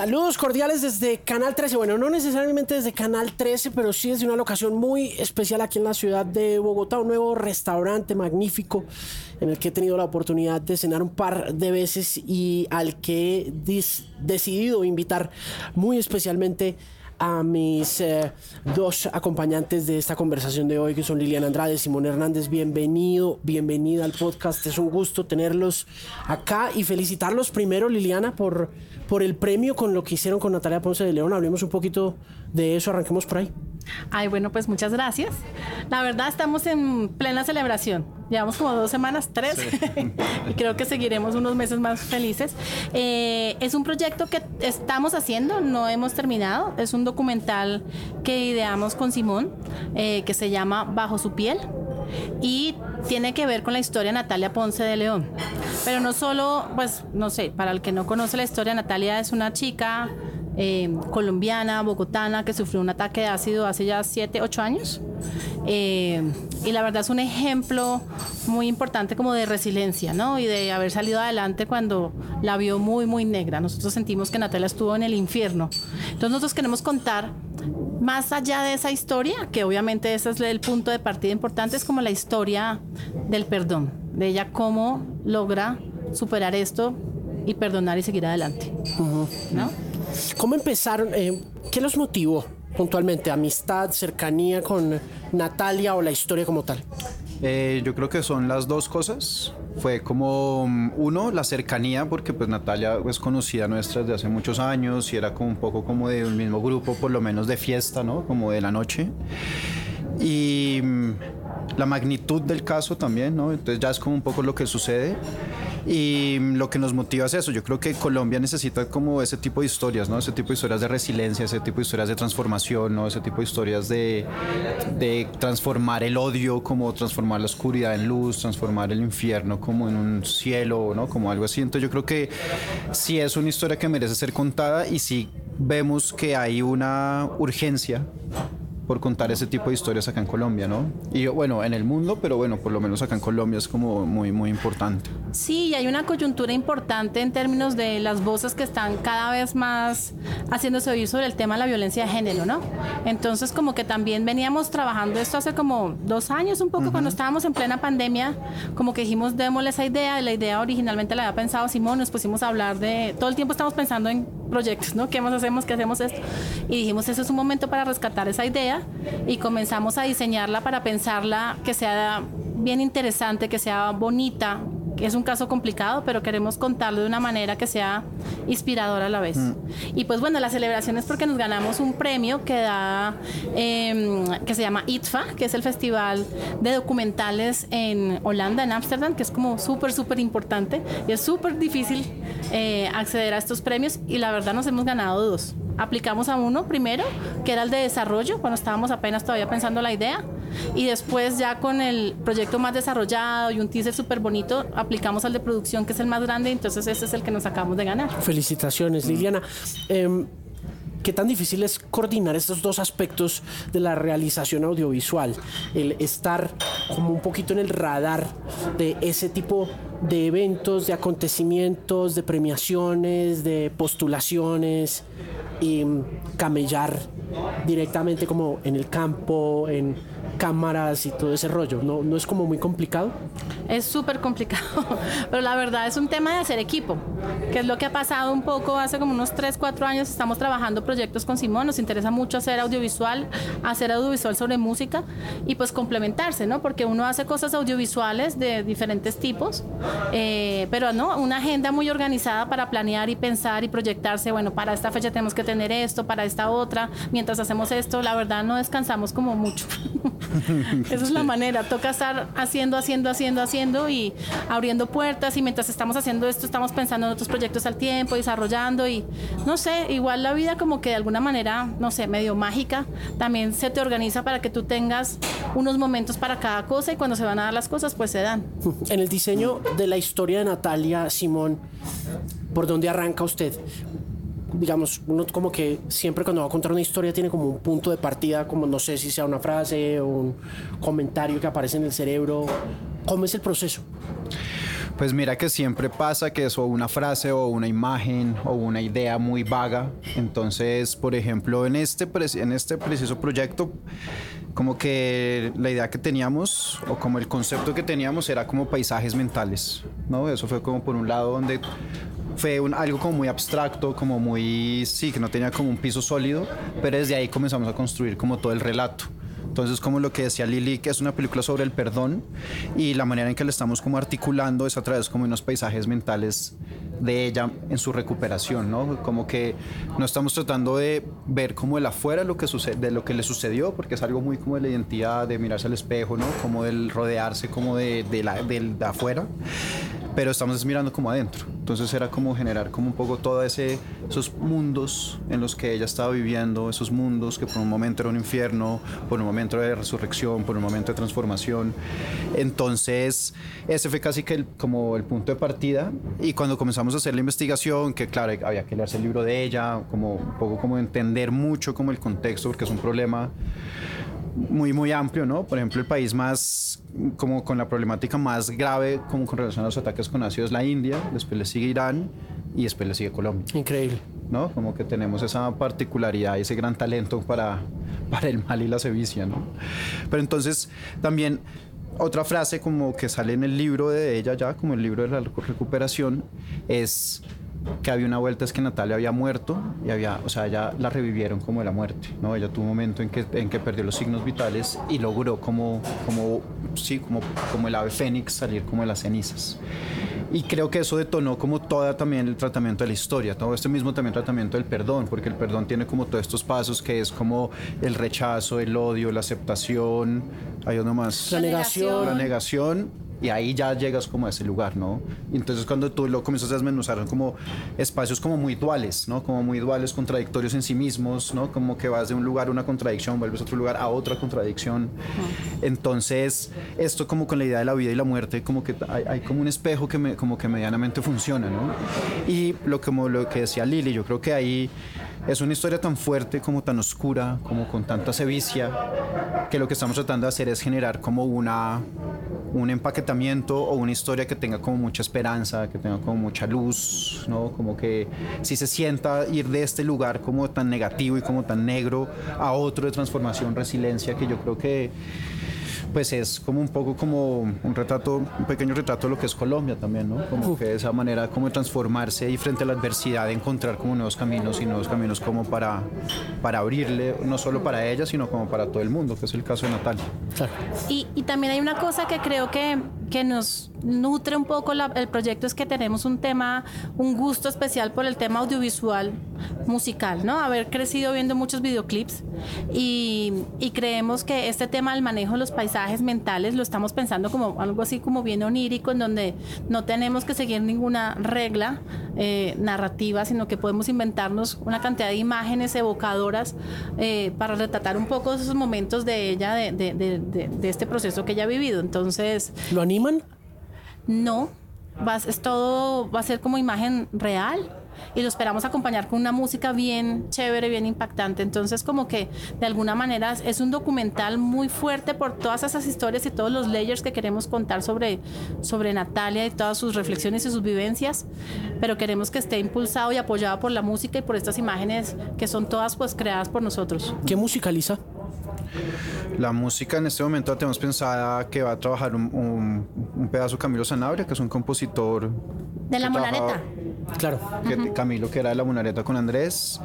Saludos cordiales desde Canal 13. Bueno, no necesariamente desde Canal 13, pero sí desde una locación muy especial aquí en la ciudad de Bogotá. Un nuevo restaurante magnífico en el que he tenido la oportunidad de cenar un par de veces y al que he decidido invitar muy especialmente a mis eh, dos acompañantes de esta conversación de hoy, que son Liliana Andrade y Simón Hernández. Bienvenido, bienvenida al podcast. Es un gusto tenerlos acá y felicitarlos primero, Liliana, por, por el premio con lo que hicieron con Natalia Ponce de León. Hablemos un poquito de eso, arranquemos por ahí. Ay, bueno, pues muchas gracias. La verdad, estamos en plena celebración. Llevamos como dos semanas, tres, y creo que seguiremos unos meses más felices. Eh, es un proyecto que estamos haciendo, no hemos terminado. Es un documental que ideamos con Simón, eh, que se llama Bajo su piel y tiene que ver con la historia de Natalia Ponce de León. Pero no solo, pues, no sé, para el que no conoce la historia, Natalia es una chica eh, colombiana, bogotana, que sufrió un ataque de ácido hace ya 7, 8 años. Eh, y la verdad es un ejemplo muy importante como de resiliencia, ¿no? Y de haber salido adelante cuando la vio muy, muy negra. Nosotros sentimos que Natalia estuvo en el infierno. Entonces nosotros queremos contar más allá de esa historia, que obviamente ese es el punto de partida importante, es como la historia del perdón, de ella cómo logra superar esto y perdonar y seguir adelante. ¿no? ¿Cómo empezaron? Eh, ¿Qué los motivó puntualmente? ¿Amistad, cercanía con Natalia o la historia como tal? Eh, yo creo que son las dos cosas. Fue como, mm, uno, la cercanía, porque pues Natalia es conocida nuestra desde hace muchos años y era como un poco como de un mismo grupo, por lo menos de fiesta, ¿no? Como de la noche. Y mm, la magnitud del caso también, ¿no? Entonces ya es como un poco lo que sucede. Y lo que nos motiva es eso. Yo creo que Colombia necesita como ese tipo de historias, ¿no? Ese tipo de historias de resiliencia, ese tipo de historias de transformación, ¿no? Ese tipo de historias de, transformar el odio, como transformar la oscuridad en luz, transformar el infierno como en un cielo, ¿no? Como algo así. Entonces yo creo que sí es una historia que merece ser contada y sí vemos que hay una urgencia por contar ese tipo de historias acá en Colombia, ¿no? Y bueno, en el mundo, pero bueno, por lo menos acá en Colombia es como muy, muy importante. Sí, y hay una coyuntura importante en términos de las voces que están cada vez más haciéndose oír sobre el tema de la violencia de género, ¿no? Entonces, como que también veníamos trabajando esto hace como dos años, un poco, cuando estábamos en plena pandemia, como que dijimos, démosle esa idea, la idea originalmente la había pensado Simón, nos pusimos a hablar de, todo el tiempo estamos pensando en proyectos, ¿no? ¿Qué más hacemos? ¿Qué hacemos esto? Y dijimos, eso es un momento para rescatar esa idea y comenzamos a diseñarla para pensarla que sea bien interesante, que sea bonita, es un caso complicado, pero queremos contarlo de una manera que sea inspiradora a la vez. Mm. Y pues bueno, la celebración es porque nos ganamos un premio que da, em, que se llama ITFA, que es el festival de documentales en Holanda, en Ámsterdam, que es como súper, súper importante y es súper difícil eh, acceder a estos premios y la verdad nos hemos ganado dos. Aplicamos a uno primero, que era el de desarrollo, cuando estábamos apenas todavía pensando la idea, y después ya con el proyecto más desarrollado y un teaser súper bonito, aplicamos al de producción, que es el más grande, entonces ese es el que nos acabamos de ganar. Felicitaciones, Liliana. Em, ¿Qué tan difícil es coordinar estos dos aspectos de la realización audiovisual? El estar como un poquito en el radar de ese tipo de eventos, de acontecimientos, de premiaciones, de postulaciones y camellar directamente como en el campo, en cámaras y todo ese rollo. ¿No, no es como muy complicado? Es súper complicado, pero la verdad es un tema de hacer equipo, que es lo que ha pasado un poco hace como unos 3, 4 años. Estamos trabajando proyectos con Simón, nos interesa mucho hacer audiovisual, hacer audiovisual sobre música y pues complementarse, ¿no? Porque uno hace cosas audiovisuales de diferentes tipos, eh, pero no, una agenda muy organizada para planear y pensar y proyectarse, bueno, para esta fecha tenemos que tener esto, para esta otra, mientras hacemos esto, la verdad no descansamos como mucho. Esa es la manera, toca estar haciendo, haciendo, haciendo, haciendo y abriendo puertas. Y mientras estamos haciendo esto estamos pensando en otros proyectos al tiempo, desarrollando y no sé, igual la vida como que de alguna manera, no sé, medio mágica, también se te organiza para que tú tengas unos momentos para cada cosa y cuando se van a dar las cosas pues se dan. En el diseño de la historia de Natalia Simón, ¿por dónde arranca usted? digamos, uno como que siempre cuando va a contar una historia tiene como un punto de partida, como no sé si sea una frase o un comentario que aparece en el cerebro. ¿Cómo es el proceso? Pues mira que siempre pasa que es o una frase o una imagen o una idea muy vaga. Entonces, por ejemplo, en este, en este preciso proyecto, como que la idea que teníamos o como el concepto que teníamos era como paisajes mentales, ¿no? Eso fue como por un lado donde fue un, algo como muy abstracto, como muy, sí, que no tenía como un piso sólido, pero desde ahí comenzamos a construir como todo el relato. Entonces, como lo que decía Lili, que es una película sobre el perdón y la manera en que le estamos como articulando es a través como unos paisajes mentales de ella en su recuperación, ¿no? Como que no estamos tratando de ver como el afuera lo que sucede, de lo que le sucedió, porque es algo muy como de la identidad, de mirarse al espejo, ¿no? Como del rodearse como de, de la, del de afuera pero estamos mirando como adentro. Entonces era como generar como un poco todos esos mundos en los que ella estaba viviendo, esos mundos que por un momento era un infierno, por un momento de resurrección, por un momento de transformación. Entonces ese fue casi que el, como el punto de partida y cuando comenzamos a hacer la investigación, que claro, había que leerse el libro de ella, como un poco como entender mucho como el contexto, porque es un problema muy, muy amplio, ¿no? Por ejemplo, el país más, como con la problemática más grave, como con relación a los ataques con ácido es la India, después le sigue Irán y después le sigue Colombia. Increíble. ¿No? Como que tenemos esa particularidad ese gran talento para, para el mal y la sevicia, ¿no? Pero entonces, también otra frase como que sale en el libro de ella ya, como el libro de la recuperación, es que había una vuelta es que Natalia había muerto y había, o sea, ya la revivieron como de la muerte, ¿no? Ella tuvo un momento en que, en que perdió los signos vitales y logró como, como, sí, como, como el ave fénix salir como de las cenizas. Y creo que eso detonó como toda también el tratamiento de la historia, todo este mismo también tratamiento del perdón, porque el perdón tiene como todos estos pasos que es como el rechazo, el odio, la aceptación, hay uno más. La negación. La negación y ahí ya llegas como a ese lugar, ¿no? Y entonces cuando tú lo comienzas a desmenuzar como espacios como muy duales, ¿no? Como muy duales, contradictorios en sí mismos, ¿no? Como que vas de un lugar a una contradicción, vuelves a otro lugar a otra contradicción. Entonces, esto como con la idea de la vida y la muerte, como que hay, como un espejo que me, como que medianamente funciona, ¿no? Y lo, como lo que decía Lili, yo creo que ahí es una historia tan fuerte, como tan oscura, como con tanta sevicia, que lo que estamos tratando de hacer es generar como una un empaquetamiento o una historia que tenga como mucha esperanza, que tenga como mucha luz, ¿no? Como que si se sienta ir de este lugar como tan negativo y como tan negro a otro de transformación, resiliencia, que yo creo que pues es como un poco como un retrato, un pequeño retrato de lo que es Colombia también, ¿no? Como que esa manera como de transformarse y frente a la adversidad de encontrar como nuevos caminos y nuevos caminos como para, para abrirle, no solo para ella, sino como para todo el mundo, que es el caso de Natalia. Y, y también hay una cosa que creo que, que nos nutre un poco el proyecto, es que tenemos un tema, un gusto especial por el tema audiovisual musical, ¿no? Haber crecido viendo muchos videoclips y, y creemos que este tema del manejo de los paisajes mentales lo estamos pensando como algo así como bien onírico, en donde no tenemos que seguir ninguna regla eh, narrativa, sino que podemos inventarnos una cantidad de imágenes evocadoras eh, para retratar un poco esos momentos de ella, de, de, este proceso que ella ha vivido. Entonces... ¿Lo animan? No, va, es todo, va a ser como imagen real y lo esperamos acompañar con una música bien chévere, bien impactante. Entonces, como que de alguna manera es un documental muy fuerte por todas esas historias y todos los layers que queremos contar sobre, sobre Natalia y todas sus reflexiones y sus vivencias, pero queremos que esté impulsado y apoyado por la música y por estas imágenes que son todas pues creadas por nosotros. ¿Qué musicaliza? La música en este momento tenemos pensada que va a trabajar un, un, pedazo Camilo Sanabria, que es un compositor. De la Monareta. Claro. Camilo, que era de la Monareta con Andrés.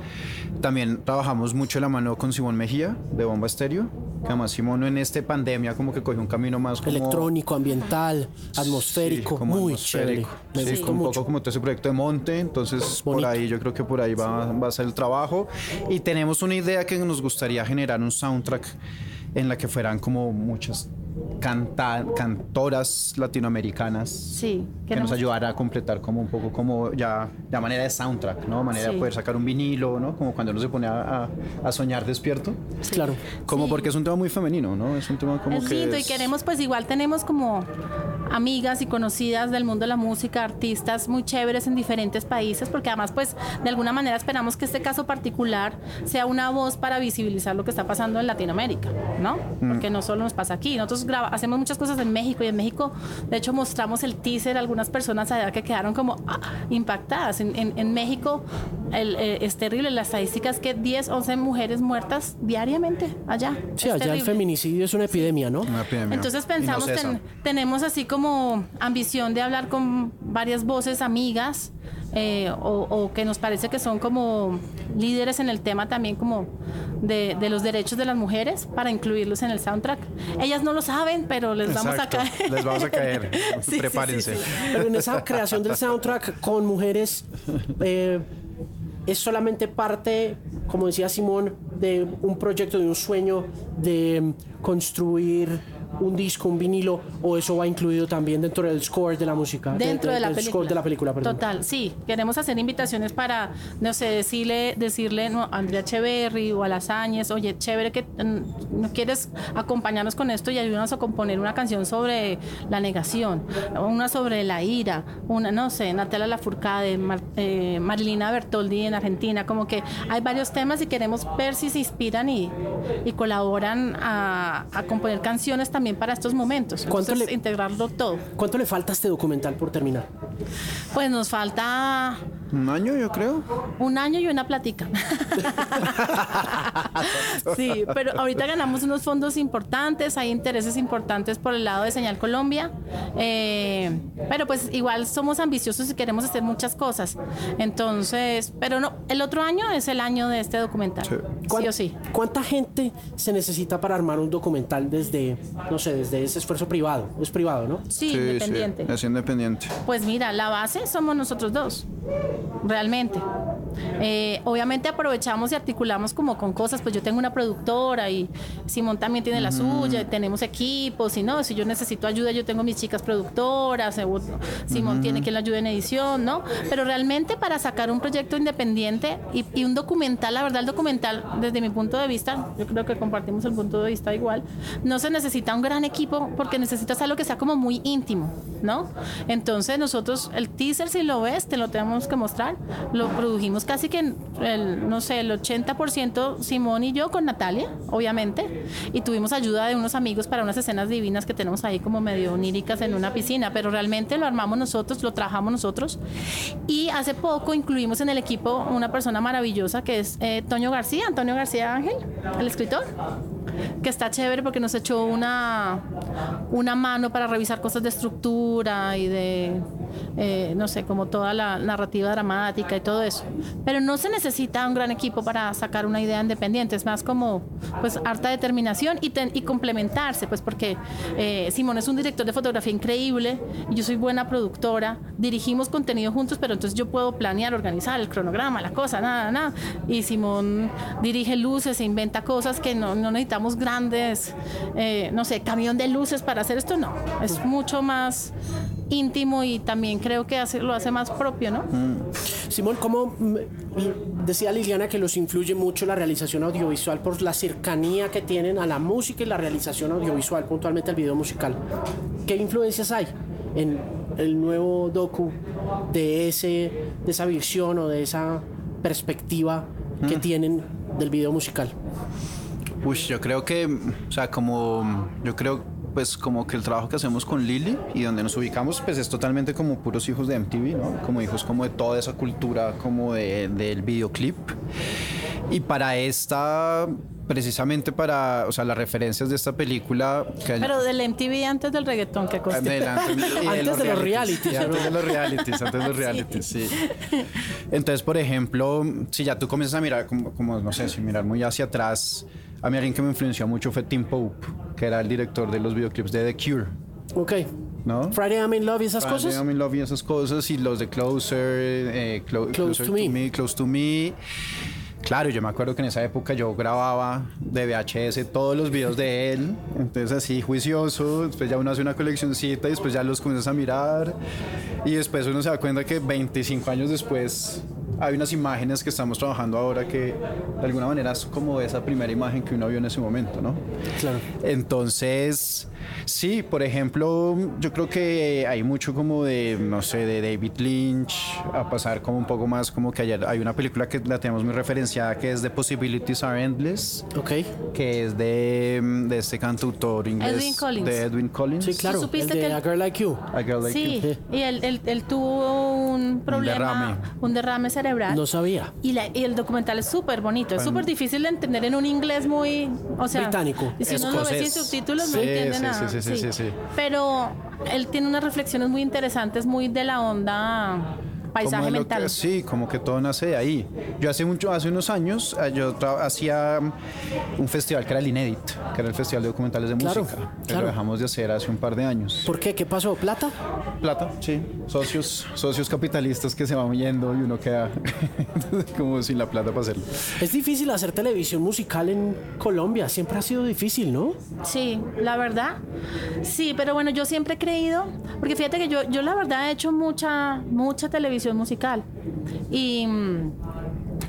También trabajamos mucho la mano con Simón Mejía, de Bomba Estéreo. Que además Simón en esta pandemia como que cogió un camino más como... Electrónico, ambiental, atmosférico, muy chévere. Me sí, un poco como todo ese proyecto de monte. Entonces, por ahí yo creo que por ahí va, va a ser el trabajo. Y tenemos una idea que nos gustaría generar un soundtrack en la que fueran como muchas canta, cantoras latinoamericanas que nos ayudara a completar como un poco como ya la manera de soundtrack, ¿no? Manera de poder sacar un vinilo, ¿no? Como cuando uno se pone a, a, soñar despierto. Claro. Como porque es un tema muy femenino, ¿no? Es un tema como es lindo y queremos pues igual tenemos como amigas y conocidas del mundo de la música, artistas muy chéveres en diferentes países, porque además pues de alguna manera esperamos que este caso particular sea una voz para visibilizar lo que está pasando en Latinoamérica, ¿no? Mm. Porque no solo nos pasa aquí, nosotros hacemos muchas cosas en México y en México de hecho mostramos el teaser a algunas personas allá que quedaron como ah, impactadas. En, México eh, es terrible, la estadística es que 10, 11 mujeres muertas diariamente allá. Sí, allá el feminicidio es una epidemia, ¿no? Una epidemia. Entonces pensamos, tenemos así como ambición de hablar con varias voces amigas eh, o, que nos parece que son como líderes en el tema también como de, los derechos de las mujeres para incluirlos en el soundtrack. Ellas no lo saben, pero les vamos a caer. Les vamos a caer. Prepárense. pero en esa creación del soundtrack con mujeres eh, es solamente parte, como decía Simón, de un proyecto, de un sueño de construir un disco, un vinilo, o eso va incluido también dentro del score de la música? Dentro de, la del película. Score de la película, perdón. Total, sí. Queremos hacer invitaciones para, no sé, decirle, decirle a Andrea Cheverry o a Las Áñez, oye, chévere que mm, no quieres acompañarnos con esto y ayudarnos a componer una canción sobre la negación, una sobre la ira, una, no sé, Natalia Lafourcade, Mar, eh, Marilina Bertoldi en Argentina, como que hay varios temas y queremos ver si se inspiran y, y colaboran a, a componer canciones también para estos momentos. ¿Cuánto le, integrarlo todo. ¿Cuánto le falta a este documental por terminar? Pues nos falta un año, yo creo. Un año y una platica. sí, pero ahorita ganamos unos fondos importantes, hay intereses importantes por el lado de Señal Colombia, eh, pero pues igual somos ambiciosos y queremos hacer muchas cosas. Entonces, pero no, el otro año es el año de este documental. Sí, sí o sí. ¿Cuánta gente se necesita para armar un documental desde, no sé, desde ese esfuerzo privado? Es privado, ¿no? Sí, independiente. es independiente. Pues mira, la base somos nosotros dos realmente. Eh, obviamente aprovechamos y articulamos como con cosas, pues yo tengo una productora y Simón también tiene la suya, y tenemos equipos y no, si yo necesito ayuda yo tengo mis chicas productoras, Simón tiene quien la ayude en edición, ¿no? Pero realmente para sacar un proyecto independiente y, y, un documental, la verdad el documental desde mi punto de vista, yo creo que compartimos el punto de vista igual, no se necesita un gran equipo porque necesitas algo que sea como muy íntimo, ¿no? Entonces nosotros el teaser si lo ves te lo tenemos que mostrar, lo produjimos casi que, el, no sé, el 80% Simón y yo con Natalia, obviamente, y tuvimos ayuda de unos amigos para unas escenas divinas que tenemos ahí como medio oníricas en una piscina, pero realmente lo armamos nosotros, lo trabajamos nosotros. Y hace poco incluimos en el equipo una persona maravillosa que es eh, Toño García, Antonio García Ángel, el escritor que está chévere porque nos echó una, una mano para revisar cosas de estructura y de, eh, no sé, como toda la narrativa dramática y todo eso. Pero no se necesita un gran equipo para sacar una idea independiente, es más como pues harta determinación y, y complementarse, pues porque eh, Simón es un director de fotografía increíble y yo soy buena productora, dirigimos contenido juntos, pero entonces yo puedo planear, organizar el cronograma, la cosa, nada, nada. Y Simón dirige luces e inventa cosas que no, no necesitamos grandes, eh, no sé, camión de luces para hacer esto, no. Es mucho más íntimo y también creo que hace, lo hace más propio, ¿no? Mm. Simón, ¿cómo decía Liliana que los influye mucho la realización audiovisual por la cercanía que tienen a la música y la realización audiovisual, puntualmente el video musical? ¿Qué influencias hay en el nuevo docu de, ese, de esa visión o de esa perspectiva que mm. tienen del video musical? Uy, yo creo que, o sea, como, yo creo pues como que el trabajo que hacemos con Lili y donde nos ubicamos pues es totalmente como puros hijos de MTV, ¿no? Como hijos como de toda esa cultura como de, del videoclip. Y para esta precisamente para, o sea, las referencias de esta película. Pero del MTV antes del reggaetón, ¿qué cosa? antes, de, los realities. antes de los realities, antes de los realities, sí. Entonces, por ejemplo, si ya tú comienzas a mirar, como, como no sé, si mirar muy hacia atrás, a mí alguien que me influenció mucho fue Tim Pope, que era el director de los videoclips de The Cure. Ok. ¿No? Friday I'm in Love y esas cosas. Friday I'm in Love y esas cosas. Y los de Closer, eh, Close to, me. Close to Me. Claro, yo me acuerdo que en esa época yo grababa de VHS todos los videos de él, entonces así juicioso, después ya uno hace una coleccioncita y después ya los comienzas a mirar y después uno se da cuenta que 25 años después hay unas imágenes que estamos trabajando ahora que de alguna manera es como esa primera imagen que uno vio en ese momento, ¿no? Claro. Entonces, sí, por ejemplo, yo creo que hay mucho como de, no sé, de David Lynch, a pasar como un poco más como que ayer hay una película que la tenemos muy referenciada que es The Possibilities Are Endless, Ok. que es de, de este cantautor inglés. Edwin Collins. De Edwin Collins. Sí, claro. supiste el de que- A Girl Like You. A Girl Like Sí, You. y él, él- él tuvo un problema, derrame. un derrame cerebral. No sabía. Y, la- y el documental es súper bonito, es súper difícil de entender en un inglés muy, o sea, Británico. y si uno lo ve sin subtítulos no entiende sí, nada. Sí, sí, sí, sí. Pero él tiene unas reflexiones muy interesantes, muy de la onda paisaje mental. que- sí, como que todo nace de ahí. Yo hace mucho, hace unos años, eh, yo hacía mm, un festival que era el Inédit, que era el Festival de Documentales de Claro, Música. que claro. lo dejamos de hacer hace un par de años. ¿Por qué? ¿Qué pasó? ¿Plata? Plata, sí. Socios, socios capitalistas que se van yendo y uno queda como sin la plata para hacerlo. Es difícil hacer televisión musical en Colombia. Siempre ha sido difícil, ¿no? Sí, la verdad. Sí, pero bueno, yo siempre he creído, porque fíjate que yo, yo la verdad he hecho mucha, mucha televisión musical. Y.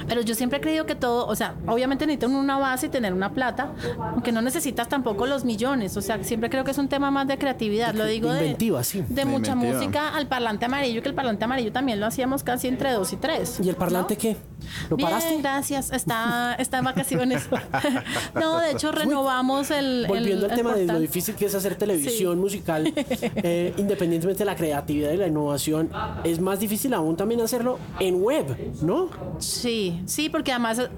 Pero yo siempre he creído que todo, o sea, obviamente necesitan una base y tener una plata, aunque no necesitas tampoco los millones. O sea, siempre creo que es un tema más de creatividad. Lo digo de, Inventiva, sí. de De mucha inventiva. música al parlante amarillo, que el parlante amarillo también lo hacíamos casi entre dos y tres. ¿Y el parlante ¿no? qué? ¿Lo Bien, paraste? gracias. Está, está en vacaciones. no, de hecho renovamos el. el- Volviendo al el tema de lo difícil que es hacer televisión Sí. musical, eh, independientemente de la creatividad y la innovación, es más difícil aún también hacerlo en web, ¿no? Sí, sí, porque además,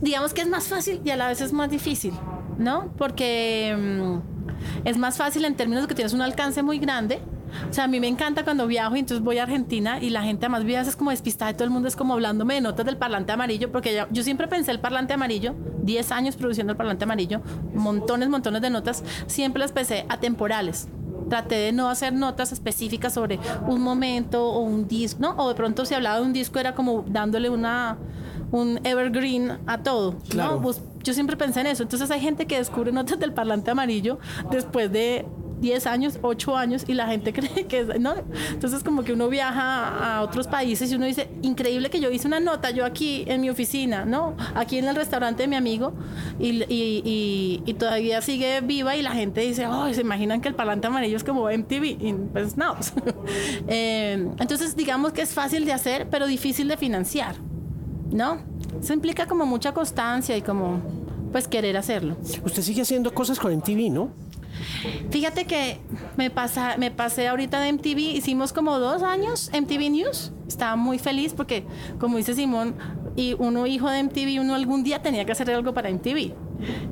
digamos que es más fácil y a la vez es más difícil, ¿no? Porque mm, es más fácil en términos de que tienes un alcance muy grande. O sea, a mí me encanta cuando viajo y entonces voy a Argentina y la gente además viaja es como despistada y todo el mundo es como hablándome de notas del parlante amarillo, porque yo, yo siempre pensé el parlante amarillo, 10 años produciendo el parlante amarillo, montones, montones de notas, siempre las pensé atemporales. Traté de no hacer notas específicas sobre un momento o un disco, ¿no? O de pronto si hablaba de un disco era como dándole una un evergreen a todo, Claro. ¿no? Pues, yo siempre pensé en eso. Entonces hay gente que descubre notas del parlante amarillo después de 10 años, 8 años y la gente cree que es, ¿no? Entonces como que uno viaja a otros países y uno dice, increíble que yo hice una nota yo aquí en mi oficina, ¿no? Aquí en el restaurante de mi amigo y, y- y- y todavía sigue viva y la gente dice, oh, se imaginan que el parlante amarillo es como MTV y pues no. Eh, entonces digamos que es fácil de hacer pero difícil de financiar, ¿no? Eso implica como mucha constancia y como pues querer hacerlo. Usted sigue haciendo cosas con MTV, ¿no? Fíjate que me, pasa, me pasé ahorita de MTV, hicimos como dos años MTV News. Estaba muy feliz porque, como dice Simón, y uno hijo de MTV, uno algún día tenía que hacer algo para MTV.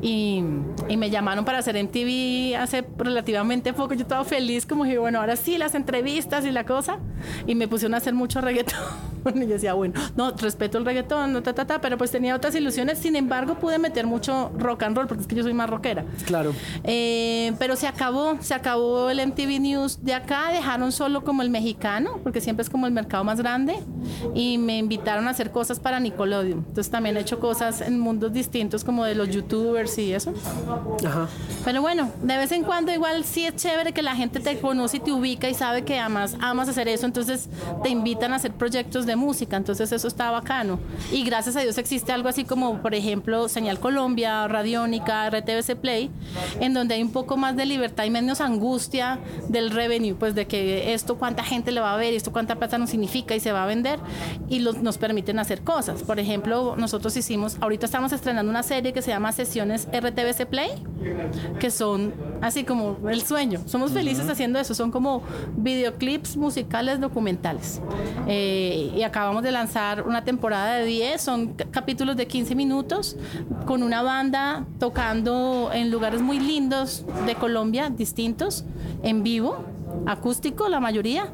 Y, y me llamaron para hacer MTV hace relativamente poco. Yo estaba feliz, como dije, bueno, ahora sí, las entrevistas y la cosa. Y me pusieron a hacer mucho reggaetón. Y yo decía, bueno, no, respeto el reggaetón, no, ta, ta, ta, pero pues tenía otras ilusiones. Sin embargo, pude meter mucho rock and roll, porque es que yo soy más rockera. Claro. Eh, pero se acabó, se acabó el MTV News de acá, dejaron solo como el mexicano, porque siempre es como el mercado más grande, y me invitaron a hacer cosas para Nickelodeon. Entonces también he hecho cosas en mundos distintos como de los youtubers y eso. Ajá. Pero bueno, de vez en cuando igual sí es chévere que la gente te conoce y te ubica y sabe que amas, amas hacer eso, entonces te invitan a hacer proyectos de música, entonces eso está bacano. Y gracias a Dios existe algo así como, por ejemplo, Señal Colombia, Radiónica, RTVC Play, en donde hay un poco más de libertad y menos angustia del revenue, pues de que esto cuánta gente le va a ver, esto cuánta plata nos significa y se va a vender, y los- nos permiten hacer cosas. Por ejemplo, nosotros hicimos, ahorita estamos estrenando una serie que se llama Sesiones RTVC Play, que son así como el sueño. Somos felices haciendo eso. Son como videoclips musicales documentales. Eh, y acabamos de lanzar una temporada de 10, son ca- capítulos de 15 minutos, con una banda tocando en lugares muy lindos de Colombia, distintos, en vivo acústico la mayoría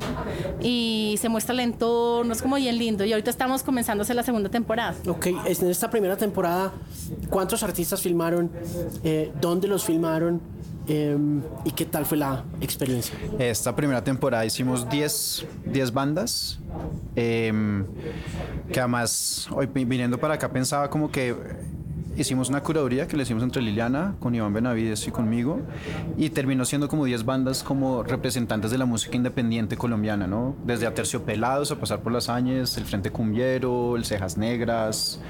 y se muestra el entorno, es como bien lindo y ahorita estamos comenzando a hacer la segunda temporada. Ok, en esta primera temporada, ¿cuántos artistas filmaron? Eh, ¿Dónde los filmaron? Eh, ¿Y qué tal fue la experiencia? Esta primera temporada hicimos 10, 10 bandas. em, que además, hoy vi- viniendo para acá pensaba como que hicimos una curaduría que le hicimos entre Liliana, con Iván Benavides y conmigo, y terminó siendo como 10 bandas como representantes de la música independiente colombiana, ¿no? Desde Aterciopelados a pasar por Las Áñez, el Frente Cumbiero, el Cejas Negras,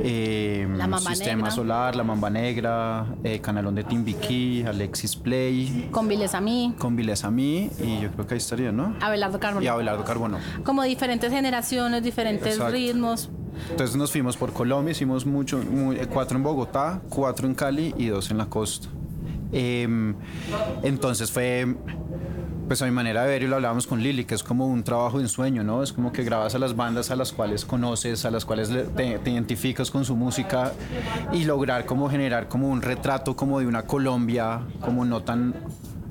eh, Sistema Solar, La Mamba Negra, eh, Canalón de Timbiquí, Alexis Play. Con Viles a mí. Con Viles a mí, y yo creo que ahí estaría, ¿no? Abelardo Carbono. Y Abelardo Carbono. Como diferentes generaciones, diferentes ritmos. Entonces nos fuimos por Colombia, hicimos mucho, cuatro en Bogotá, cuatro en Cali y dos en la costa. Em, entonces fue, pues a mi manera de ver, y lo hablábamos con Lili, que es como un trabajo de ensueño, ¿no? Es como que grabas a las bandas a las cuales conoces, a las cuales te, te, identificas con su música y lograr como generar como un retrato como de una Colombia, como no tan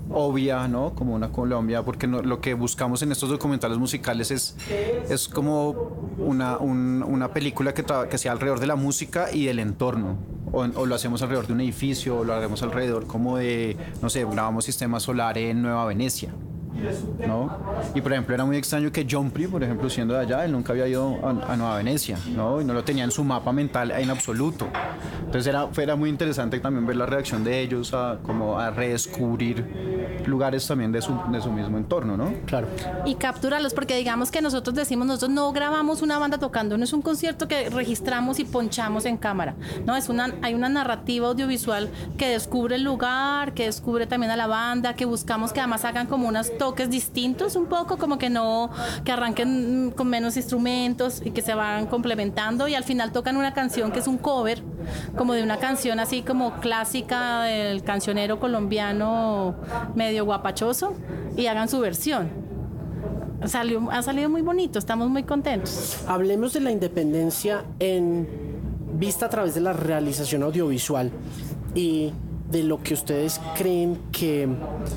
obvia, ¿no? Como una Colombia, porque lo que buscamos en estos documentales musicales es, es como una, una película que, sea alrededor de la música y del entorno. O, o, lo hacemos alrededor de un edificio, o lo hacemos alrededor como de, no sé, grabamos sistema solar en Nueva Venecia. ¿No? Y por ejemplo era muy extraño que John Pri, por ejemplo, siendo de allá, él nunca había ido a, Nueva Venecia, ¿no? Y no lo tenía en su mapa mental en absoluto. Entonces era, era muy interesante también ver la reacción de ellos a, como a redescubrir lugares también de su, de su mismo entorno, ¿no? Claro. Y capturarlos, porque digamos que nosotros decimos, nosotros no grabamos una banda tocando, no es un concierto que registramos y ponchamos en cámara, ¿no? Es una, hay una narrativa audiovisual que descubre el lugar, que descubre también a la banda, que buscamos que además hagan como unas toques distintos un poco, como que no, que arranquen con menos instrumentos y que se van complementando y al final tocan una canción que es un cover, como de una canción así como clásica del cancionero colombiano medio guapachoso y hagan su versión. Salió, ha salido muy bonito, estamos muy contentos. Hablemos de la independencia en vista a través de la realización audiovisual y de lo que ustedes creen que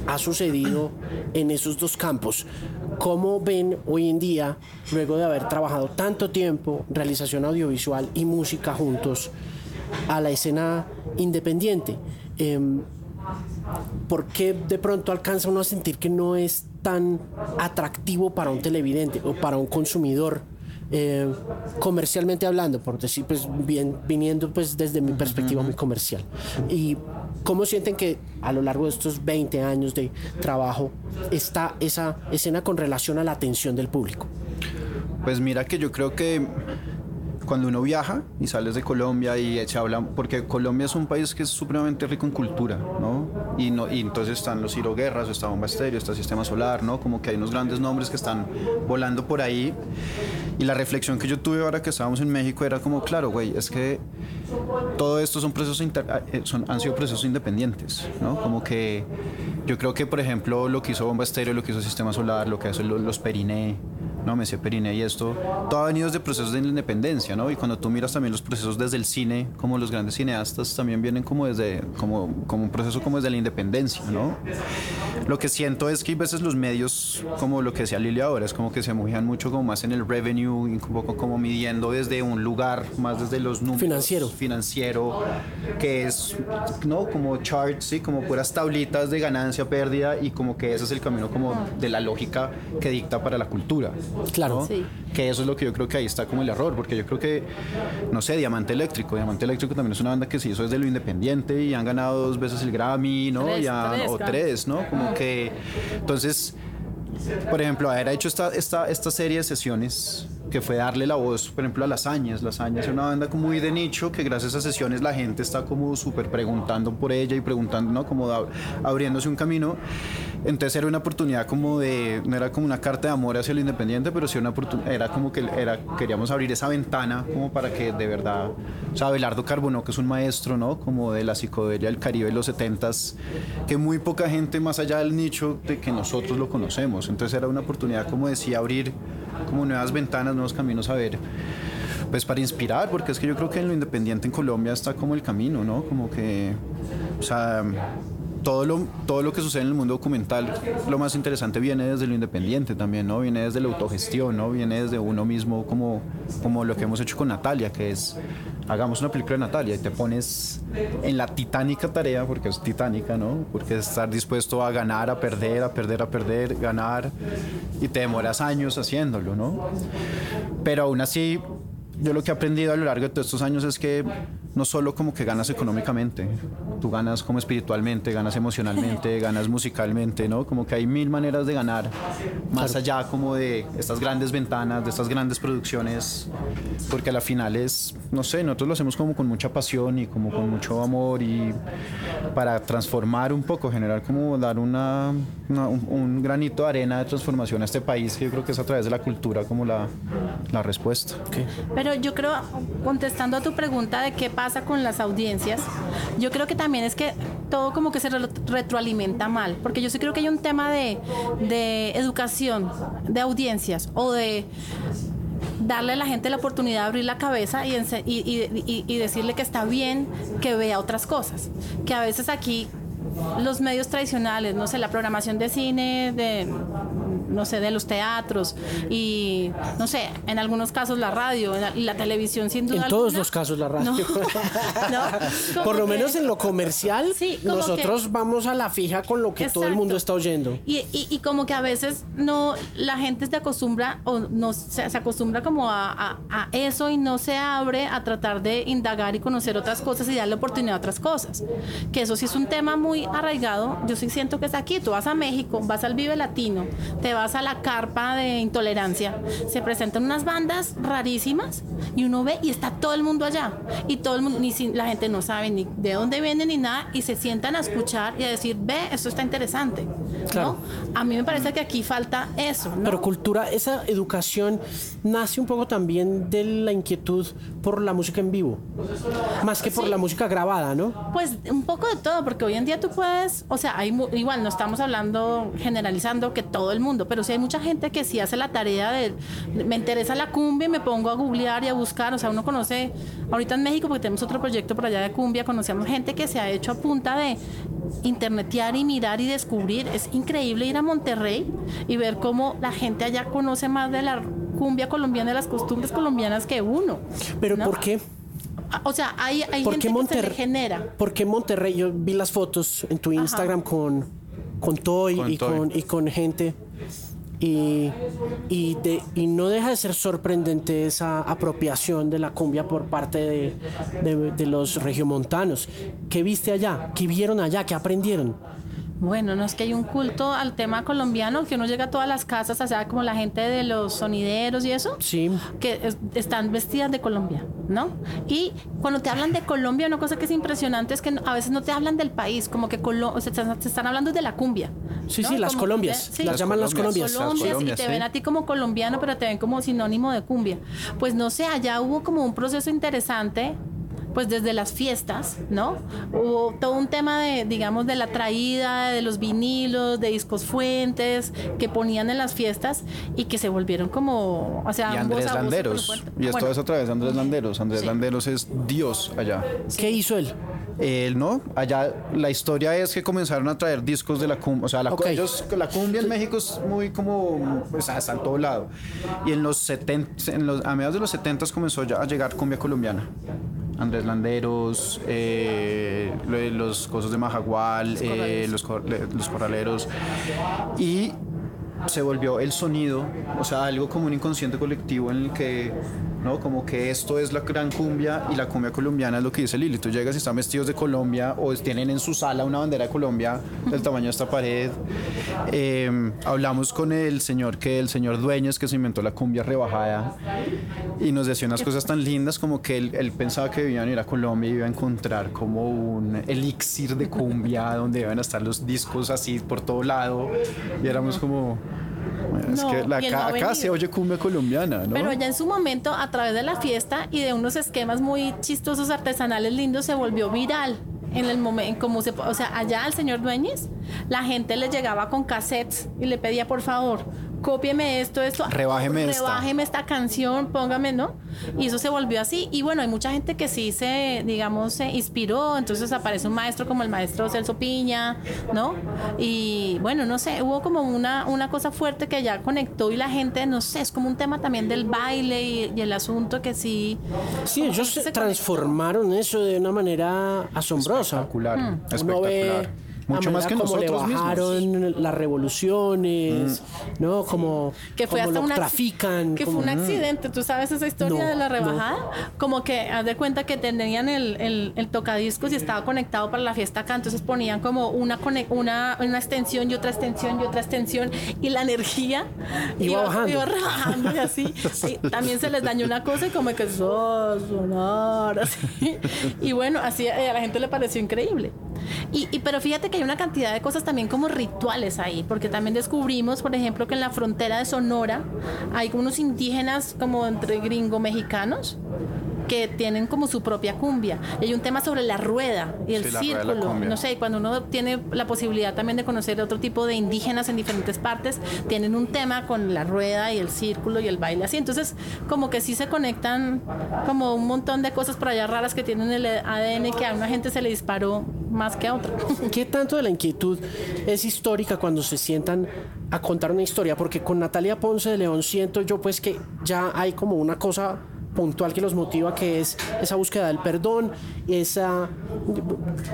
ha sucedido en esos dos campos. ¿Cómo ven hoy en día, luego de haber trabajado tanto tiempo, realización audiovisual y música juntos, a la escena independiente? Em, ¿Por qué de pronto alcanza uno a sentir que no es tan atractivo para un televidente o para un consumidor? Eh, comercialmente hablando, por decir, pues bien, viniendo pues desde mi perspectiva muy comercial. ¿Y cómo sienten que a lo largo de estos 20 años de trabajo está esa escena con relación a la atención del público? Pues mira que yo creo que cuando uno viaja y sales de Colombia y se habla, porque Colombia es un país que es supremamente rico en cultura, ¿no? Y, no, y entonces están los Ciro Guerras, está Bomba Estéreo, está Sistema Solar, ¿no? Como que hay unos grandes nombres que están volando por ahí. Y la reflexión que yo tuve ahora que estábamos en México era como, claro, güey, es que todo esto son procesos eh, son, han sido procesos independientes, ¿no? Como que yo creo que, por ejemplo, lo que hizo Bomba Estéreo, lo que hizo Sistema Solar, lo que hacen los, los Periné, ¿no? Messi Periné y esto, todo ha venido desde procesos de independencia, ¿no? Y cuando tú miras también los procesos desde el cine, como los grandes cineastas también vienen como desde, como, como un proceso como desde la independencia, ¿no? Lo que siento es que a veces los medios, como lo que decía Lili ahora, es como que se mojan mucho como más en el revenue, un poco como midiendo desde un lugar, más desde los números. Financiero. Financiero, que es, ¿no? Como charts, ¿sí? Como puras tablitas de ganancia, pérdida, y como que ese es el camino como de la lógica que dicta para la cultura. Claro. Que eso es lo que yo creo que ahí está como el error, porque yo creo que, no sé, Diamante Eléctrico. Diamante Eléctrico también es una banda que se hizo desde lo independiente y han ganado dos veces el Grammy, ¿no? o tres, ¿no? Como que. Entonces, por ejemplo, haber hecho esta, esta, esta serie de sesiones que fue darle la voz, por ejemplo, a Las Añas. Las Añas es una banda muy de nicho, que gracias a sesiones la gente está como súper preguntando por ella y preguntando, ¿no? Como abriéndose un camino. Entonces era una oportunidad como de, no era como una carta de amor hacia el independiente, pero sí una oportunidad, era como que era, queríamos abrir esa ventana como para que de verdad, o sea, Belardo Carbonó, que es un maestro, ¿no? Como de la psicodelia del Caribe de los 70s, que muy poca gente más allá del nicho de que nosotros lo conocemos. Entonces era una oportunidad como decía abrir como nuevas ventanas, nuevos caminos a ver pues para inspirar, porque es que yo creo que en lo independiente en Colombia está como el camino, ¿no? Como que, o sea, todo lo, todo lo que sucede en el mundo documental, lo más interesante viene desde lo independiente también, ¿no? Viene desde la autogestión, ¿no? Viene desde uno mismo, como, como lo que hemos hecho con Natalia, que es, hagamos una película de Natalia y te pones en la titánica tarea, porque es titánica, ¿no? Porque es estar dispuesto a ganar, a perder, a perder, a perder, ganar, y te demoras años haciéndolo, ¿no? Pero aún así, yo lo que he aprendido a lo largo de todos estos años es que no solo como que ganas económicamente, tú ganas como espiritualmente, ganas emocionalmente, ganas musicalmente, ¿no? Como que hay mil maneras de ganar, más allá como de estas grandes ventanas, de estas grandes producciones, porque a la final es, no sé, nosotros lo hacemos como con mucha pasión y como con mucho amor y para transformar un poco, generar como dar una, una- un, un granito de arena de transformación a este país, que yo creo que es a través de la cultura como la, la respuesta. Pero yo creo, contestando a tu pregunta de qué pasa con las audiencias, yo creo que también es que todo como que se re- retroalimenta mal, porque yo sí creo que hay un tema de, de educación, de audiencias o de darle a la gente la oportunidad de abrir la cabeza y- y- y- y decirle que está bien que vea otras cosas, que a veces aquí los medios tradicionales, no sé, la programación de cine, de no sé, de los teatros y no sé, en algunos casos la radio la- y la televisión sin duda En todos los casos la radio. No, Por lo que- menos en lo comercial, Sí, nosotros que- vamos a la fija con lo que todo el mundo está oyendo. Y, y, y como que a veces no la gente se acostumbra o no se, se acostumbra como a, a- a eso y no se abre a tratar de indagar y conocer otras cosas y darle oportunidad a otras cosas. Que eso sí es un tema muy arraigado. Yo sí siento que es aquí. Tú vas a México, vas al Vive Latino, te vas a la carpa de intolerancia, se presentan unas bandas rarísimas y uno ve y está todo el mundo allá y todo el mundo, ni si- la gente no sabe ni de dónde vienen ni nada y se sientan a escuchar y a decir, ve, esto está interesante. ¿no? Claro. A mí me parece que aquí falta eso. ¿no? Pero cultura, esa educación nace un poco también de la inquietud por la música en vivo, más que por Sí. la música grabada, ¿no? Pues un poco de todo, porque hoy en día tú puedes, o sea, hay igual no estamos hablando generalizando que todo el mundo, pero sí hay mucha gente que sí hace la tarea de me interesa la cumbia y me pongo a googlear y a buscar, o sea, uno conoce ahorita en México porque tenemos otro proyecto por allá de cumbia, conocemos gente que se ha hecho a punta de internetear y mirar y descubrir. Es increíble ir a Monterrey y ver cómo la gente allá conoce más de la cumbia colombiana, de las costumbres colombianas que uno. Pero ¿no? ¿por qué? O sea, hay, hay ¿Por gente que se genera. ¿Por qué Monterrey? Yo vi las fotos en tu Instagram con, con Toy Con y, Toy. Con, y con gente. Y, y, de- y no deja de ser sorprendente esa apropiación de la cumbia por parte de, de- de los regiomontanos. ¿Qué viste allá? ¿Qué vieron allá? ¿Qué aprendieron? Bueno, no es que hay un culto al tema colombiano, que uno llega a todas las casas, o sea, como la gente de los sonideros y eso, Sí. que es- están vestidas de Colombia, ¿no? Y cuando te hablan de Colombia, una cosa que es impresionante es que a veces no te hablan del país, como que Colo- o sea, te, te están hablando de la cumbia. Sí, ¿no? sí, las Como- Colombias. sí. Las llaman las Colombias. Colombias. Colombias, Colombias, y te sí. ven a ti como colombiano, pero te ven como sinónimo de cumbia. Pues no sé, allá hubo como un proceso interesante, pues desde las fiestas, ¿no? Hubo todo un tema de, digamos, de la traída, de los vinilos, de discos fuentes que ponían en las fiestas y que se volvieron como, o sea, Y Andrés Landeros. Y esto Bueno, es otra vez Andrés Landeros. Andrés Sí. Landeros es Dios allá. ¿Qué hizo él? Él no, allá la historia es que comenzaron a traer discos de la cumbia, o sea, la, cu- Ok. ellos- la cumbia en México es muy como, pues está en todo lado. Y en los 70, en los, a mediados de los 70 comenzó ya a llegar cumbia colombiana. Andrés Landeros, eh, lo- los cosas de Majagual, eh, los, los corraleros. Y se volvió el sonido, o sea, algo como un inconsciente colectivo en el que, ¿no? Como que esto es la gran cumbia y la cumbia colombiana es lo que dice Lili. Tú llegas y están vestidos de Colombia o tienen en su sala una bandera de Colombia del tamaño de esta pared. Eh, hablamos con el señor que el señor Dueños que se inventó la cumbia rebajada y nos decía unas cosas tan lindas como que él, pensaba que a ir a Colombia y iba a encontrar como un elixir de cumbia donde iban a estar los discos así por todo lado y éramos como es No, que la- acá, se oye cumbia colombiana, ¿no? Pero ya en su momento, a través de la fiesta y de unos esquemas muy chistosos, artesanales, lindos, se volvió viral. En el momento, como se, o sea, allá al señor Dueñez, la gente le llegaba con cassettes y le pedía, por favor, cópieme esto, esto, Rebájeme esta. rebájeme esta canción, póngame, ¿no? Y eso se volvió así. Y bueno, hay mucha gente que sí se, digamos, se inspiró. Entonces aparece un maestro como el maestro Celso Piña, ¿no? Y bueno, no sé, hubo como una, una cosa fuerte que ya conectó y la gente, no sé, es como un tema también del baile y, y el asunto que sí. Sí, ellos se se transformaron eso de una manera asombrosa. espectacular, Mm. Uno ve espectacular. Mucho más que como nosotros le bajaron mismos. las revoluciones, ¿no? Como, que fue como hasta lo trafican. que como- fue un accidente tú sabes esa historia No, de la no. rebajada como que haz de cuenta que tenían el, el, el tocadiscos y estaba conectado para la fiesta acá entonces ponían como una cone- una, una extensión y otra extensión y otra extensión y la energía Iba bajando. iba rebajando y así Y también se les dañó una cosa y como que "So- sonar así y bueno así eh, a la gente le pareció increíble y, pero fíjate que hay una cantidad de cosas también como rituales ahí, porque también descubrimos, por ejemplo, que en la frontera de Sonora hay unos indígenas como entre gringo-mexicanos que tienen como su propia cumbia. Y hay un tema sobre la rueda y el Sí, círculo. No sé, cuando uno tiene la posibilidad también de conocer otro tipo de indígenas en diferentes partes, tienen un tema con la rueda y el círculo y el baile así. Entonces, como que sí se conectan como un montón de cosas por allá raras que tienen el ADN que a una gente se le disparó más que a otra. ¿Qué tanto de la inquietud es histórica cuando se sientan a contar una historia? Porque con Natalia Ponce de León siento yo pues que ya hay como una cosa puntual que los motiva que es esa búsqueda del perdón, esa,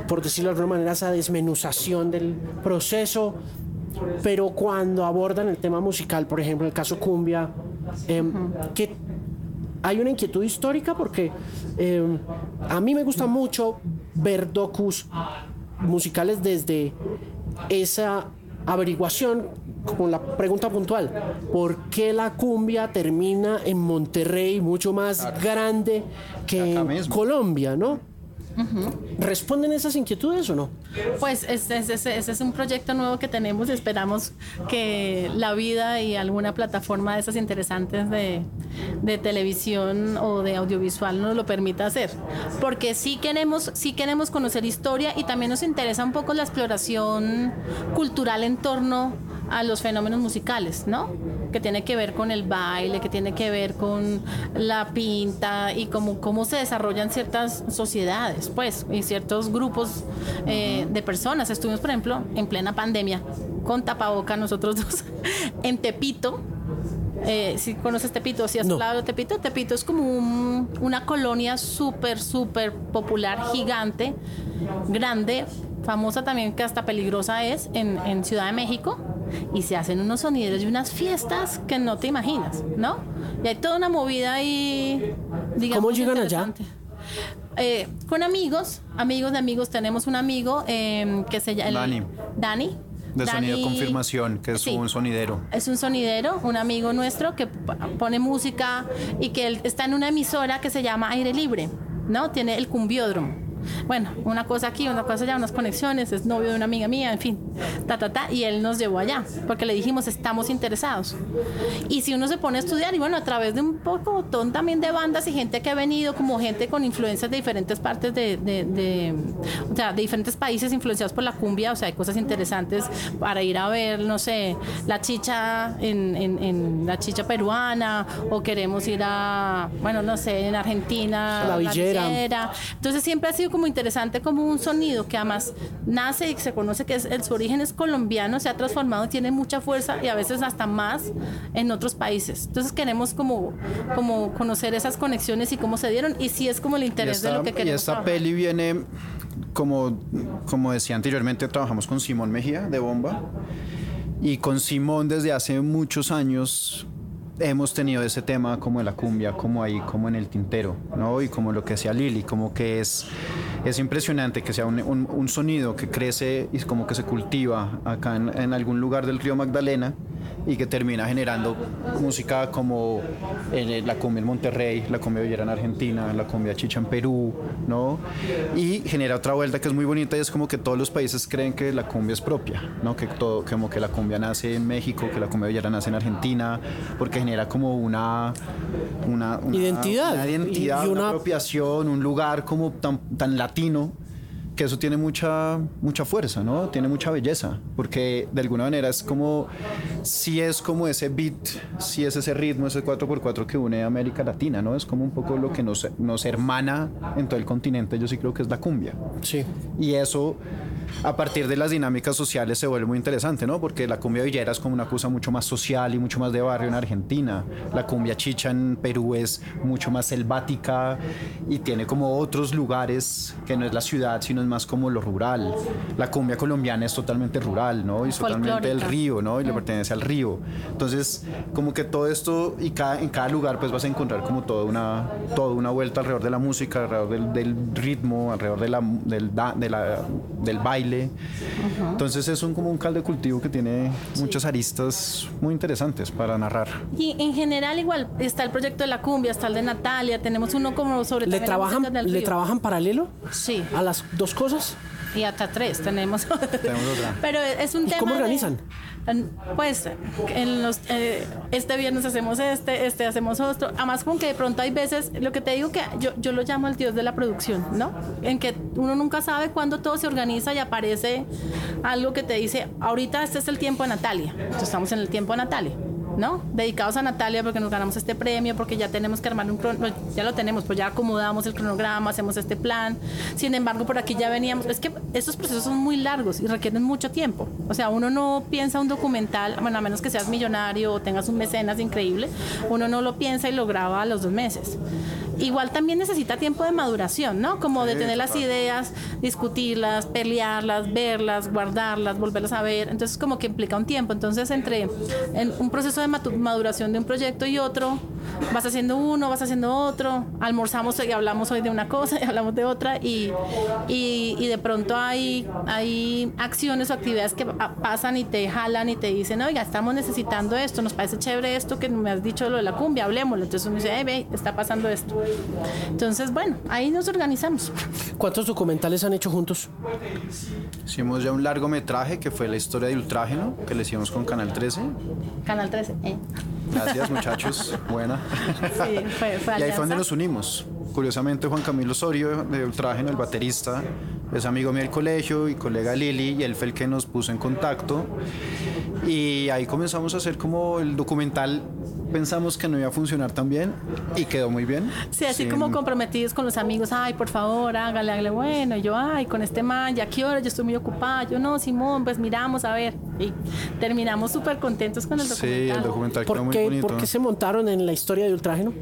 por decirlo de alguna manera, esa desmenuzación del proceso. Pero cuando abordan el tema musical, por ejemplo, el caso Cumbia, em, que hay una inquietud histórica porque eh, a mí me gusta mucho ver docus musicales desde esa averiguación con la pregunta puntual ¿por qué la cumbia termina en Monterrey mucho más grande que en. Colombia, ¿no? ¿Responden esas inquietudes o no? Pues ese, ese- ese- ese es un proyecto nuevo que tenemos y esperamos que la vida y alguna plataforma de esas interesantes de, de televisión o de audiovisual nos lo permita hacer. Porque sí queremos, sí queremos conocer historia y también nos interesa un poco la exploración cultural en torno a los fenómenos musicales, ¿no? Que tiene que ver con el baile, que tiene que ver con la pinta y cómo, cómo se desarrollan ciertas sociedades, pues, y ciertos grupos eh, de personas. Estuvimos, por ejemplo, en plena pandemia, con tapaboca nosotros dos, en Tepito. Eh, si conoces Tepito, si has No. hablado de Tepito, Tepito es como un- una colonia súper, súper popular, gigante, grande, famosa también, que hasta peligrosa es, en, en Ciudad de México. Y se hacen unos sonidos y unas fiestas que no te imaginas, ¿no? Y hay toda una movida ahí, digamos. ¿Cómo llegan allá? Eh, con amigos, amigos de amigos, tenemos un amigo eh, que se llama... Dani. Dani. De sonido confirmación, que es Sí. un sonidero. Es un sonidero, un amigo nuestro que pone música y que él está en una emisora que se llama Aire Libre, ¿no? Tiene el cumbiódromo. Bueno, una cosa aquí, una cosa allá, unas conexiones, es novio de una amiga mía, en fin, ta, ta, ta, y él nos llevó allá, porque le dijimos, estamos interesados. Y si uno se pone a estudiar, y bueno, a través de un poco también de bandas y gente que ha venido, como gente con influencias de diferentes partes de, de, de- o sea, de diferentes países influenciados por la cumbia, o sea, hay cosas interesantes para ir a ver, no sé, la chicha en, en- en la chicha peruana, o queremos ir a, bueno, no sé, en Argentina, La villera. villera. Entonces siempre ha sido como interesante como un sonido que además nace y se conoce que es, el, su origen es colombiano, se ha transformado y tiene mucha fuerza y a veces hasta más en otros países. Entonces queremos como, como conocer esas conexiones y cómo se dieron y si es como el Y interés de esta, lo que y queremos. esta trabajar. peli viene, como, como decía anteriormente, trabajamos con Simón Mejía de Bomba. Y con Simón desde hace muchos años hemos tenido ese tema como de la cumbia, como ahí, como en el tintero, ¿no? Y como lo que decía Lili, como que es, es impresionante que sea un, un- un sonido que crece y como que se cultiva acá en, en algún lugar del río Magdalena y que termina generando música como eh, la cumbia en Monterrey, la cumbia villera en Argentina, la cumbia chicha en Perú, ¿no? Y genera otra vuelta que es muy bonita y es como que todos los países creen que la cumbia es propia, ¿no? Que todo, como que la cumbia nace en México, que la cumbia villera nace en Argentina, porque genera como una, una, una- Identidad. una identidad, Y- una una- apropiación, un lugar como tan, tan latino que eso tiene mucha mucha fuerza, ¿no? Tiene mucha belleza, porque de alguna manera es como si es como ese beat, si es ese ritmo, ese 4x4 que une a América Latina, ¿no? Es como un poco lo que nos, nos hermana en todo el continente, yo sí creo que es la cumbia. Sí. Y eso, a partir de las dinámicas sociales, se vuelve muy interesante, ¿no? Porque la cumbia villera es como una cosa mucho más social y mucho más de barrio en Argentina. La cumbia chicha en Perú es mucho más selvática y tiene como otros lugares que no es la ciudad, sino es más como lo rural. La cumbia colombiana es totalmente rural, ¿no? Y es totalmente del río, ¿no? Y le pertenece al río. Entonces, como que todo esto y cada, en cada lugar pues vas a encontrar como toda una, toda una vuelta alrededor de la música, alrededor del, del ritmo, alrededor de la, del, da- de la- del baile. Entonces es un, como un caldo de cultivo que tiene muchas aristas muy interesantes para narrar. Y en general igual está el proyecto de la cumbia, está el de Natalia, tenemos uno como sobre ¿Le trabajan, del ¿Le trabajan paralelo Sí, a las dos cosas? y hasta tres tenemos. Tenemos otra. Pero es un ¿Y tema. cómo de- organizan? en- pues en los, eh, este viernes hacemos este, este hacemos otro. Además, como que de pronto hay veces, lo que te digo que yo, yo lo llamo el dios de la producción, ¿no? En que uno nunca sabe cuándo todo se organiza y aparece algo que te dice, ahorita este es el tiempo de Natalia. Entonces estamos en el tiempo de Natalia. ¿No? Dedicados a Natalia porque nos ganamos este premio, porque ya tenemos que armar un cronograma, ya lo tenemos, pues ya acomodamos el cronograma, hacemos este plan. Sin embargo, por aquí ya veníamos, es que estos procesos son muy largos y requieren mucho tiempo. O sea, uno no piensa un documental, bueno, a menos que seas millonario o tengas un mecenas increíble, uno no lo piensa y lo graba a los dos meses. Igual también necesita tiempo de maduración, ¿no? Como de tener las ideas, discutirlas, pelearlas, verlas, guardarlas, volverlas a ver. Entonces, como que implica un tiempo. Entonces, entre en un proceso de maduración de un proyecto y otro, vas haciendo uno, vas haciendo otro, almorzamos y hablamos hoy de una cosa y hablamos de otra, y, y, y de pronto hay, hay acciones o actividades que pa- pasan y te jalan y te dicen, oiga, estamos necesitando esto, nos parece chévere esto que me has dicho lo de la cumbia, hablemoslo. Entonces uno dice, "Ey, ve, está pasando esto. Entonces, bueno, ahí nos organizamos. ¿Cuántos documentales han hecho juntos? Hicimos ya un largometraje que fue la historia de Ultrágeno, que le hicimos con Canal 13. Canal 13. eh. Gracias muchachos, buena. Sí, fue, fue Y ahí fue donde nos unimos. Curiosamente Juan Camilo Osorio de Ultrágeno, el baterista, es amigo mío del colegio y colega Lili y él fue el que nos puso en contacto. Y ahí comenzamos a hacer como el documental. Pensamos que no iba a funcionar tan bien y quedó muy bien. Sí, así Sin- como comprometidos con los amigos, ay, por favor, hágale, hágale, bueno, y yo, ay, con este man, ya qué hora, yo estoy muy ocupada, yo no, Simón, pues miramos, a ver, y terminamos súper contentos con el Sí, documental. el documental quedó ¿Por muy bonito. por qué se montaron en la historia de Ultrágeno?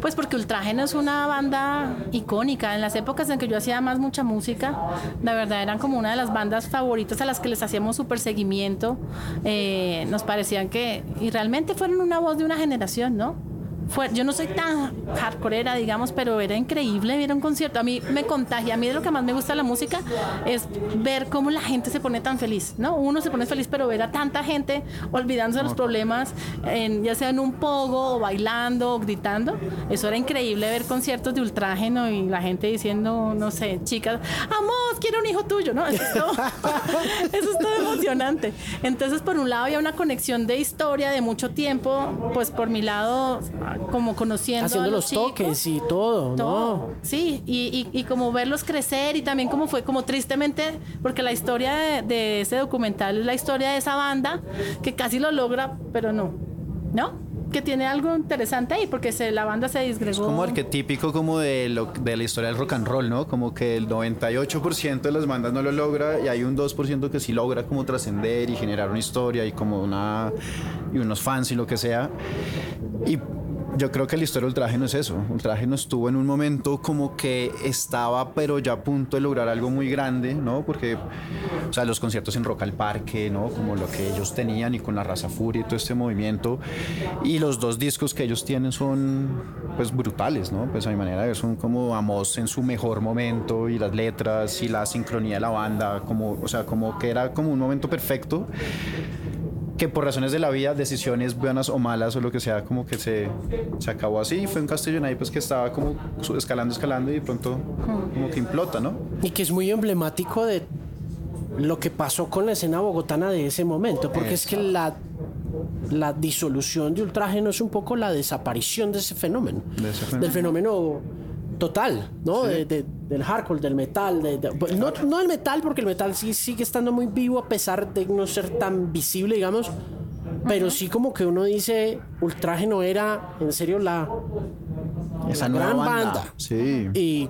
Pues porque Ultrágeno es una banda icónica. En las épocas en que yo hacía más mucha música, la verdad eran como una de las bandas favoritas a las que les hacíamos súper seguimiento. Eh, nos parecían que, y realmente fueron una voz de una generación, ¿no? Fue, yo no soy tan hardcoreera, digamos, pero era increíble ver un concierto. A mí me contagia. A mí de lo que más me gusta de la música es ver cómo la gente se pone tan feliz, ¿no? Uno se pone feliz, pero ver a tanta gente olvidándose de los problemas, en- ya sea en un pogo, o bailando, o gritando. Eso era increíble ver conciertos de ultrágeno y la gente diciendo, no sé, chicas, amos, quiero un hijo tuyo, ¿no? Eso es todo, eso es todo emocionante. Entonces, por un lado había una conexión de historia de mucho tiempo, pues por mi lado, como conociendo Haciendo a los los, chicos. toques y todo, Todo. ¿no? Sí, y, y, y como verlos crecer y también como fue, como tristemente, porque la historia de, de ese documental es la historia de esa banda que casi lo logra, pero no, ¿no? Que tiene algo interesante ahí, porque se, la banda se disgregó. como arquetípico como de, lo, de la historia del rock and roll, ¿no? Como que el 98% de las bandas no lo logra y hay un 2% que sí logra como trascender y generar una historia y como una y unos fans y lo que sea. Y yo creo que la historia de Ultrágeno es eso. Ultrágeno estuvo en un momento como que estaba, pero ya a punto de lograr algo muy grande, ¿no? Porque, o sea, los conciertos en Rock al Parque, ¿no? Como lo que ellos tenían y con la Raza Furia y todo este movimiento. Y los dos discos que ellos tienen son, pues, brutales, ¿no? Pues a mi manera de ver, son como Amos en su mejor momento y las letras y la sincronía de la banda, como, o sea, como que era como un momento perfecto que por razones de la vida, decisiones buenas o malas o lo que sea, como que se, se acabó así. Fue un Castellón ahí pues que estaba como escalando, escalando y de pronto como que implota, ¿no? Y que es muy emblemático de lo que pasó con la escena bogotana de ese momento, porque es que la, la disolución de Ultrágeno es un poco la desaparición de ese fenómeno, De ese fenómeno. del fenómeno total, ¿no? De- de- del hardcore, del metal, de- de- pues, no, no el metal, porque el metal sí sigue estando muy vivo a pesar de no ser tan visible, digamos, pero sí como que uno dice, Ultrágeno era en serio la, Esa la nueva gran banda. banda. Sí, Y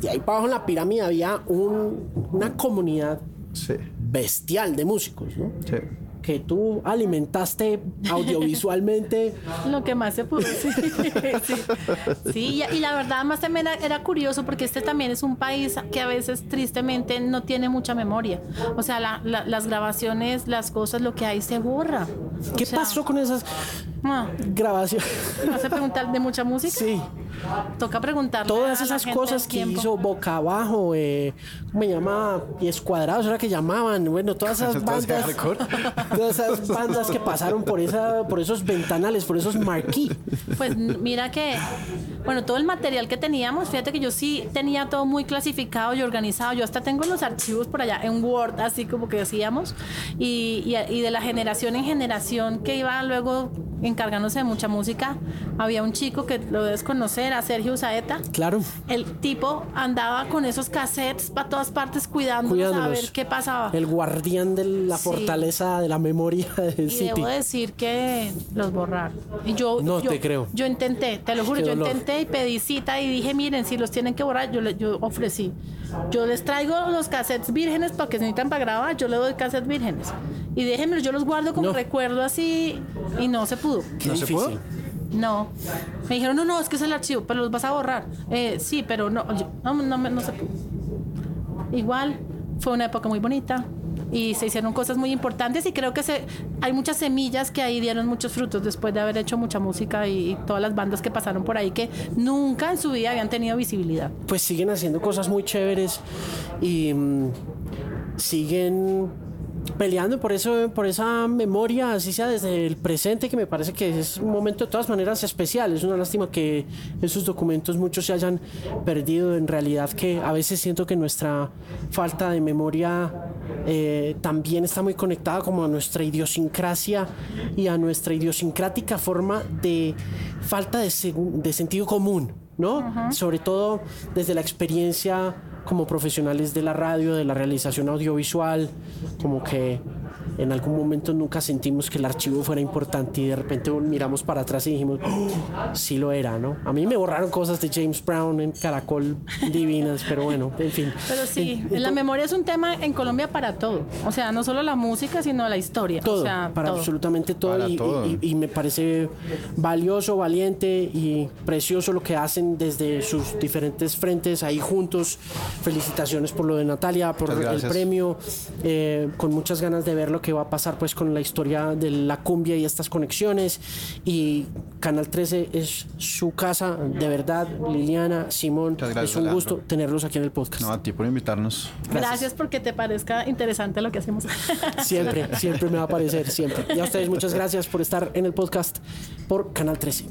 de ahí para abajo en la pirámide había un- una comunidad sí, bestial de músicos, ¿no? sí. Que tú alimentaste audiovisualmente. Lo que más se pudo, sí. sí. Sí, y, la verdad más también era, era curioso porque este también es un país que a veces tristemente no tiene mucha memoria. O sea, la- la- las grabaciones, las cosas, lo que hay se borra. O ¿Qué sea, pasó con esas ah, grabaciones? ¿Me vas a preguntar de mucha música? Sí, Toca preguntarle todas a la esas gente cosas que hizo boca abajo, eh, ¿cómo me llama? Pies cuadrados, era que llamaban. Bueno, todas esas bandas. Todas esas bandas que pasaron por esa, por esos ventanales, por esos marquí. Pues mira que, bueno, todo el material que teníamos, fíjate que yo sí tenía todo muy clasificado y organizado. Yo hasta tengo los archivos por allá en Word, así como que decíamos. Y, y- y de la generación en generación que iba luego encargándose de mucha música, había un chico que lo debes conocer, a Sergio Saeta. Claro. El tipo andaba con esos cassettes para todas partes cuidándolos, a Cuidándolos. ver qué pasaba. El guardián de la Sí. fortaleza de la memoria del Y City. debo decir que los borraron. Y yo, No yo- te creo. Yo intenté, te lo juro, Qué yo dolor. intenté y pedí cita y dije, miren, si los tienen que borrar, yo, le- yo ofrecí. Yo les traigo los cassettes vírgenes para que se necesitan para grabar, yo le doy cassettes vírgenes. Y déjenmelo, yo los guardo como No. recuerdo así y no se pudo. Qué ¿No se pudo? No. Me dijeron, no, no, es que es el archivo, pero los vas a borrar. Eh, sí, pero no, yo- no, no, me- no se pudo. Igual, fue una época muy bonita y se hicieron cosas muy importantes y creo que hay muchas semillas que ahí dieron muchos frutos después de haber hecho mucha música y, y todas las bandas que pasaron por ahí que nunca en su vida habían tenido visibilidad. pues siguen haciendo cosas muy chéveres y mm, siguen peleando por eso por esa memoria así sea desde el presente que me parece que es un momento de todas maneras especial. Es una lástima que esos documentos muchos se hayan perdido. En realidad que a veces siento que nuestra falta de memoria eh, también está muy conectada como a nuestra idiosincrasia y a nuestra idiosincrática forma de falta de, de sentido común ¿no? Sobre todo desde la experiencia como profesionales de la radio, de la realización audiovisual, como que en algún momento nunca sentimos que el archivo fuera importante y de repente miramos para atrás y dijimos, "Oh, sí lo era, ¿no? A mí me borraron cosas de James Brown en Caracol divinas, pero bueno, en fin. Pero sí, En- la memoria es un tema en Colombia para todo. O sea, no solo la música, sino la historia. todo, o sea, para todo. absolutamente todo, Para y, todo. y- y me parece valioso, valiente y precioso lo que hacen desde sus diferentes frentes ahí juntos. Felicitaciones por lo de Natalia, por el premio, eh, con muchas ganas de ver lo que va a pasar pues con la historia de la cumbia y estas conexiones y Canal 13 es su casa, de verdad, Liliana, Simón, gracias, es un Alejandro. gusto tenerlos aquí en el podcast. No, a ti por invitarnos. Gracias. porque te parezca interesante lo que hacemos. Siempre, siempre me va a parecer, siempre. Y a ustedes muchas gracias por estar en el podcast por Canal 13.